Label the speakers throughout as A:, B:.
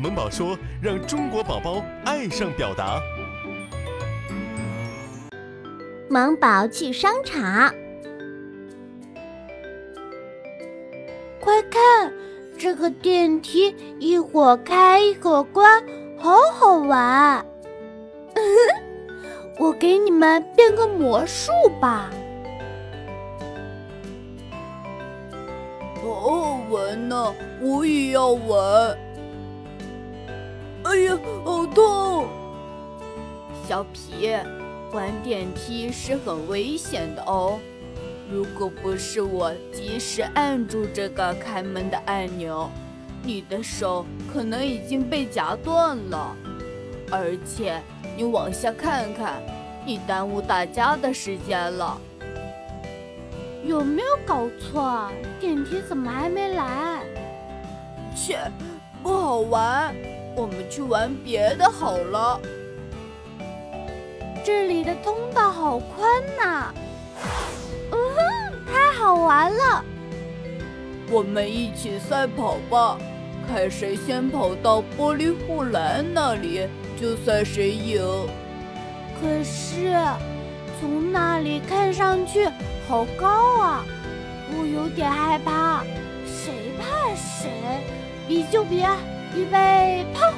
A: 萌宝说：“让中国宝宝爱上表达。”
B: 萌宝去商场，
C: 快看，这个电梯一会儿开一会儿关，好好玩。我给你们变个魔术吧。
D: 好玩呢，我也要玩。哎呀，好痛！小皮。关电梯是很危险的哦，如果不是我及时按住这个开门的按钮，你的手可能已经被夹断了。而且你往下看看，你耽误大家的时间了。
C: 有没有搞错啊？电梯怎么还没来？
D: 切，不好玩，我们去玩别的好了。
C: 这里的通道好宽呐！嗯哼，太好玩了！
D: 我们一起赛跑吧，看谁先跑到玻璃护栏那里，就算谁赢。
C: 可是，从那里看上去好高啊，我有点害怕。谁怕谁？比就比，预备，跑！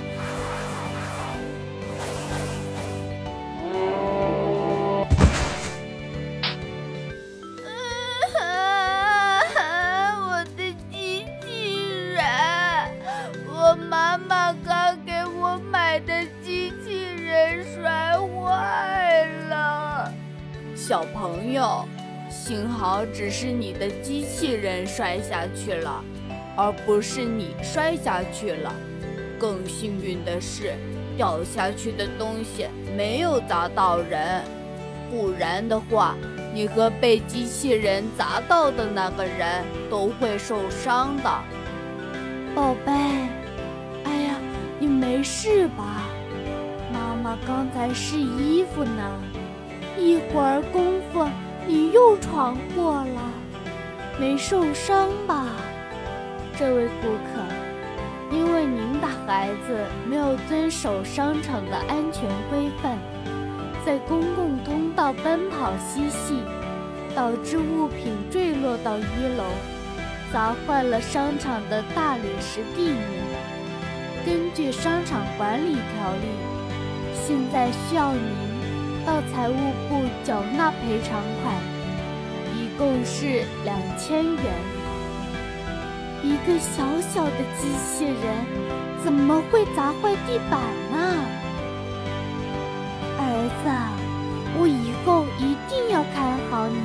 D: 妈妈刚小朋友，幸好只是你的机器人摔下去了，而不是你摔下去了。更幸运的是，掉下去的东西没有砸到人，不然的话，你和被机器人砸到的那个人都会受伤的，
C: 宝贝。哎呀你没事吧？妈妈刚才试衣服呢，一会儿功夫你又闯祸了，没受伤吧？这位顾客，因为您的孩子没有遵守商场的安全规范，在公共通道奔跑嬉戏，导致物品坠落到一楼，砸坏了商场的大理石地面。根据商场管理条例，现在需要您到财务部缴纳赔偿款，一共是两千元。一个小小的机器人怎么会砸坏地板呢？儿子，我以后一定要看好你。